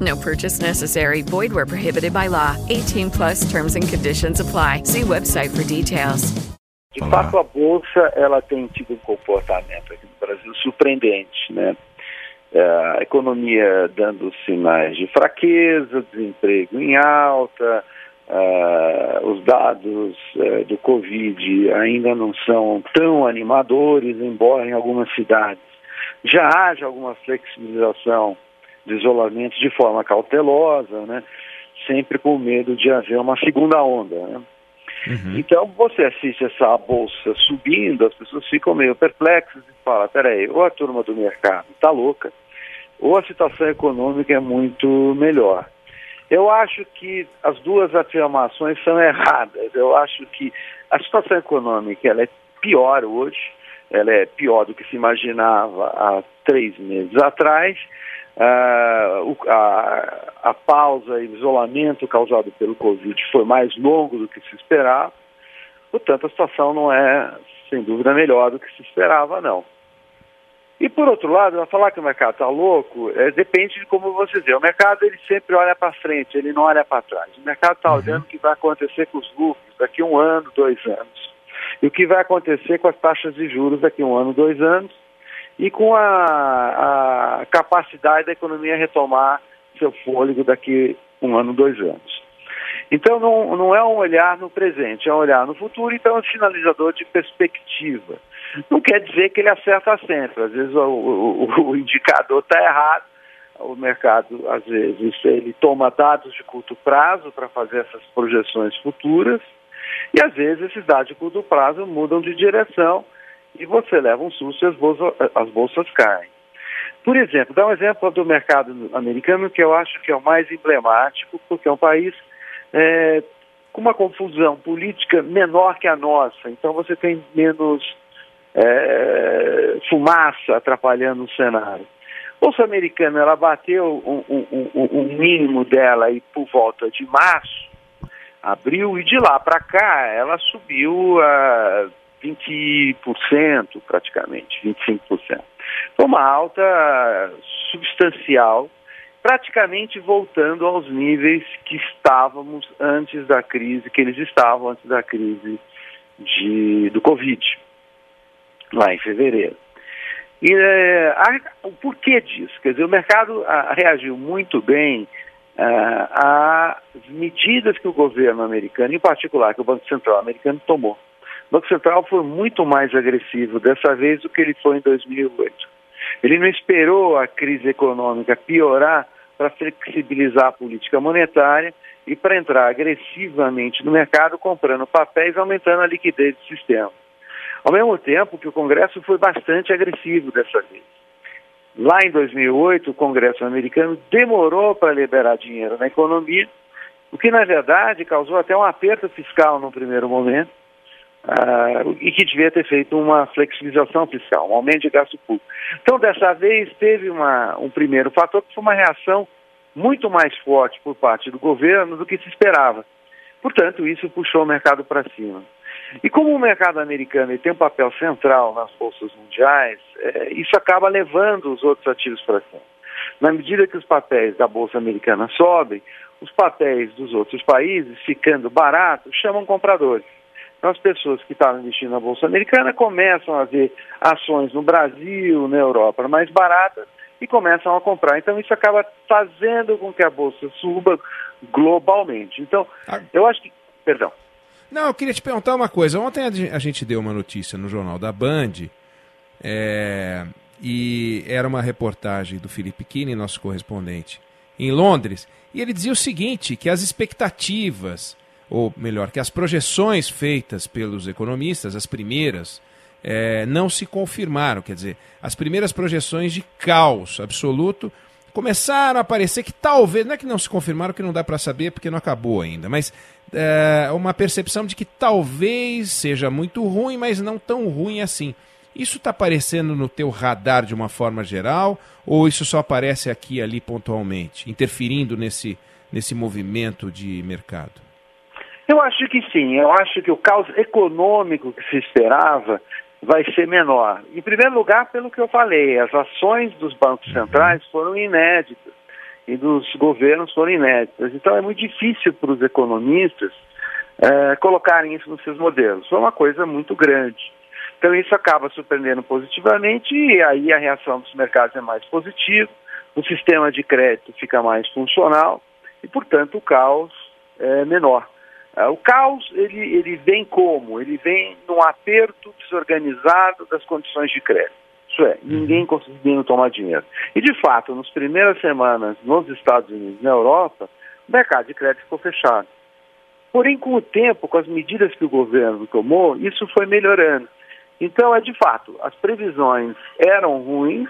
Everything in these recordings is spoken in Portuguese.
No purchase necessary. Void where prohibited by law. 18 plus terms and conditions apply. See website for details. De fato, a bolsa ela tem tido um comportamento aqui no Brasil surpreendente, né? É, a economia dando sinais de fraqueza, desemprego em alta, uh, os dados uh, do Covid ainda não são tão animadores, embora em algumas cidades já haja alguma flexibilização de isolamento de forma cautelosa, né? sempre com medo de haver uma segunda onda. Né? Uhum. Então você assiste essa bolsa subindo, as pessoas ficam meio perplexas e falam, peraí, ou a turma do mercado está louca, ou a situação econômica é muito melhor. Eu acho que as duas afirmações são erradas. Eu acho que a situação econômica ela é pior hoje, ela é pior do que se imaginava há três meses atrás, Uh, a, a, pausa e isolamento causado pelo Covid foi mais longo do que se esperava, portanto a situação não é, sem dúvida, melhor do que se esperava, não. E por outro lado, falar que o mercado está louco, é, depende de como você vê. O mercado ele sempre olha para frente, ele não olha para trás. O mercado está uhum. olhando o que vai acontecer com os lucros daqui a um ano, dois anos. E o que vai acontecer com as taxas de juros daqui a um ano, dois anos e com a, a capacidade da economia retomar seu fôlego daqui um ano, dois anos. Então não, não é um olhar no presente, é um olhar no futuro, então é um sinalizador de perspectiva. Não quer dizer que ele acerta sempre, às vezes o, o, o indicador está errado, o mercado às vezes ele toma dados de curto prazo para fazer essas projeções futuras, e às vezes esses dados de curto prazo mudam de direção e você leva um susto e as bolsas, as bolsas caem. Por exemplo, dá um exemplo do mercado americano que eu acho que é o mais emblemático, porque é um país é, com uma confusão política menor que a nossa, então você tem menos é, fumaça atrapalhando o cenário. A Bolsa Americana ela bateu um, um, um, um mínimo dela aí por volta de março, abril, e de lá para cá ela subiu a 20% praticamente, 25%. Foi uma alta substancial, praticamente voltando aos níveis que estávamos antes da crise, que eles estavam antes da crise de, do Covid, lá em fevereiro. E é, a, o porquê disso? Quer dizer, o mercado a, reagiu muito bem às medidas que o governo americano, em particular que o Banco Central americano, tomou o Banco Central foi muito mais agressivo dessa vez do que ele foi em 2008. Ele não esperou a crise econômica piorar para flexibilizar a política monetária e para entrar agressivamente no mercado comprando papéis, aumentando a liquidez do sistema. Ao mesmo tempo que o Congresso foi bastante agressivo dessa vez. Lá em 2008, o Congresso americano demorou para liberar dinheiro na economia, o que na verdade causou até um aperto fiscal no primeiro momento, Uh, e que devia ter feito uma flexibilização fiscal, um aumento de gasto público. Então, dessa vez, teve uma, um primeiro fator que foi uma reação muito mais forte por parte do governo do que se esperava. Portanto, isso puxou o mercado para cima. E como o mercado americano tem um papel central nas bolsas mundiais, é, isso acaba levando os outros ativos para cima. Na medida que os papéis da bolsa americana sobem, os papéis dos outros países, ficando baratos, chamam compradores. Então, as pessoas que estavam investindo na bolsa americana começam a ver ações no Brasil, na Europa mais baratas e começam a comprar. Então, isso acaba fazendo com que a bolsa suba globalmente. Então, ah. eu acho que. Perdão. Não, eu queria te perguntar uma coisa. Ontem a gente deu uma notícia no jornal da Band, é, e era uma reportagem do Felipe Kine, nosso correspondente, em Londres, e ele dizia o seguinte: que as expectativas, ou melhor, que as projeções feitas pelos economistas, as primeiras, é, não se confirmaram. Quer dizer, as primeiras projeções de caos absoluto começaram a aparecer que talvez, não é que não se confirmaram, que não dá para saber porque não acabou ainda, mas é, uma percepção de que talvez seja muito ruim, mas não tão ruim assim. Isso está aparecendo no teu radar de uma forma geral ou isso só aparece aqui e ali pontualmente, interferindo nesse, nesse movimento de mercado? Eu acho que sim. Eu acho que o caos econômico que se esperava vai ser menor. Em primeiro lugar, pelo que eu falei, as ações dos bancos uhum. centrais foram inéditas e dos governos foram inéditas. Então é muito difícil para os economistas é, colocarem isso nos seus modelos. Foi uma coisa muito grande. Então isso acaba surpreendendo positivamente e aí a reação dos mercados é mais positiva, o sistema de crédito fica mais funcional e, portanto, o caos é menor. É, o caos ele, ele vem como? Ele vem num aperto desorganizado das condições de crédito. Isso é, ninguém conseguindo tomar dinheiro. E de fato, nas primeiras semanas nos Estados Unidos e na Europa, o mercado de crédito ficou fechado. Porém, com o tempo, com as medidas que o governo tomou, isso foi melhorando. Então, é de fato, as previsões eram ruins,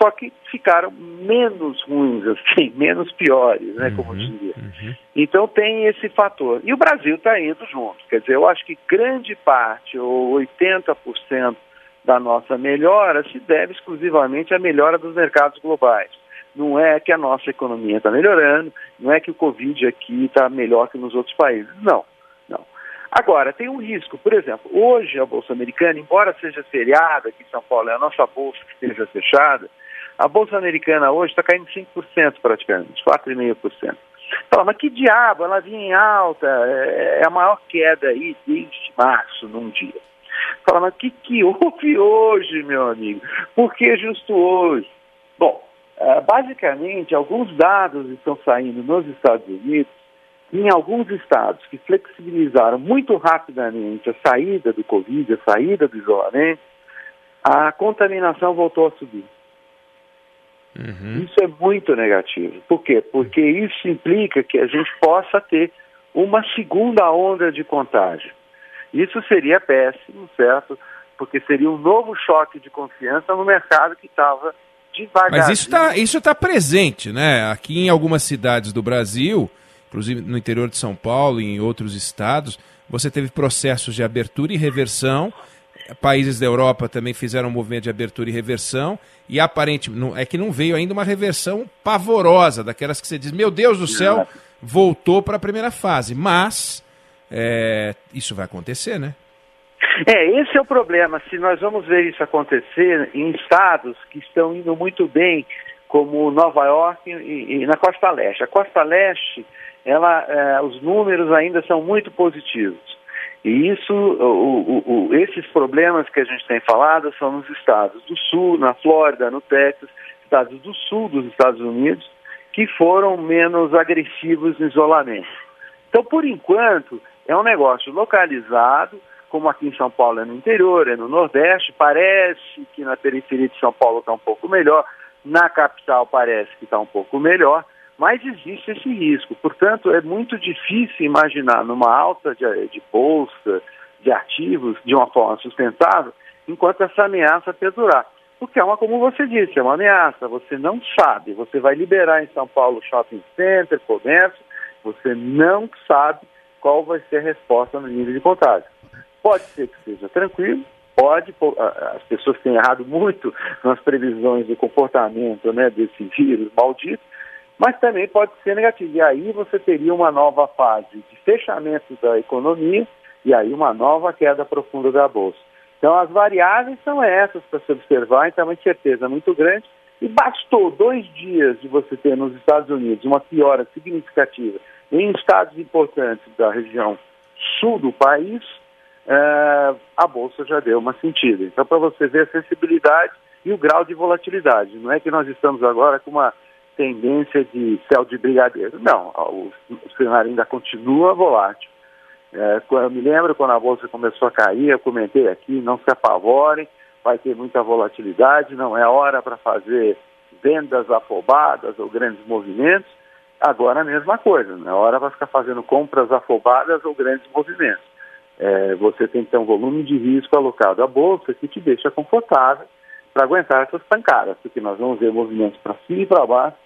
só que ficaram menos ruins, assim, menos piores, né, como eu uhum, Uhum. Então tem esse fator. E o Brasil está indo junto. Quer dizer, eu acho que grande parte, ou 80% da nossa melhora, se deve exclusivamente à melhora dos mercados globais. Não é que a nossa economia está melhorando, não é que o Covid aqui está melhor que nos outros países. Não, não. Agora, tem um risco. Por exemplo, hoje a Bolsa Americana, embora seja feriada aqui em São Paulo, é a nossa bolsa que esteja fechada, a Bolsa Americana hoje está caindo 5% praticamente, 4,5%. Fala, mas que diabo, ela vinha em alta, é, é a maior queda aí desde março num dia. Fala, mas o que, que houve hoje, meu amigo? Por que justo hoje? Bom, é, basicamente, alguns dados estão saindo nos Estados Unidos, em alguns estados que flexibilizaram muito rapidamente a saída do Covid, a saída do isolamento, a contaminação voltou a subir. Uhum. Isso é muito negativo. Por quê? Porque isso implica que a gente possa ter uma segunda onda de contágio. Isso seria péssimo, certo? Porque seria um novo choque de confiança no mercado que estava devagar. Mas isso está isso tá presente, né? Aqui em algumas cidades do Brasil, inclusive no interior de São Paulo e em outros estados, você teve processos de abertura e reversão países da Europa também fizeram um movimento de abertura e reversão, e aparentemente é que não veio ainda uma reversão pavorosa, daquelas que você diz, meu Deus do céu, voltou para a primeira fase. Mas é, isso vai acontecer, né? É, esse é o problema. Se nós vamos ver isso acontecer em estados que estão indo muito bem, como Nova York e, e na Costa Leste. A Costa Leste, ela, é, os números ainda são muito positivos. E isso, o, o, esses problemas que a gente tem falado são nos estados do sul, na Flórida, no Texas, estados do sul dos Estados Unidos, que foram menos agressivos no isolamento. Então, por enquanto, é um negócio localizado, como aqui em São Paulo é no interior, é no Nordeste, parece que na periferia de São Paulo está um pouco melhor, na capital parece que está um pouco melhor, mas existe esse risco. Portanto, é muito difícil imaginar numa alta de, de bolsa, de ativos, de uma forma sustentável, enquanto essa ameaça perdurar. Porque é uma, como você disse, é uma ameaça, você não sabe. Você vai liberar em São Paulo shopping center, comércio, você não sabe qual vai ser a resposta no nível de contágio. Pode ser que seja tranquilo, pode, as pessoas têm errado muito nas previsões do comportamento né, desse vírus maldito, mas também pode ser negativo. E aí você teria uma nova fase de fechamento da economia e aí uma nova queda profunda da Bolsa. Então as variáveis são essas para se observar, então é uma incerteza muito grande. E bastou dois dias de você ter nos Estados Unidos uma piora significativa em estados importantes da região sul do país, é, a Bolsa já deu uma sentida. Então, para você ver a sensibilidade e o grau de volatilidade. Não é que nós estamos agora com uma tendência de céu de brigadeiro. Não, o, o cenário ainda continua volátil. É, eu me lembro quando a Bolsa começou a cair, eu comentei aqui, não se apavorem, vai ter muita volatilidade, não é hora para fazer vendas afobadas ou grandes movimentos. Agora a mesma coisa, não é hora para ficar fazendo compras afobadas ou grandes movimentos. É, você tem que ter um volume de risco alocado à bolsa que te deixa confortável para aguentar essas pancadas, porque nós vamos ver movimentos para cima e para baixo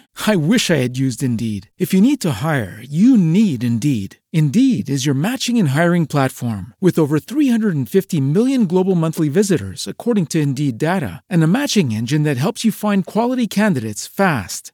I wish I had used Indeed. If you need to hire, you need Indeed. Indeed is your matching and hiring platform with over 350 million global monthly visitors, according to Indeed data, and a matching engine that helps you find quality candidates fast.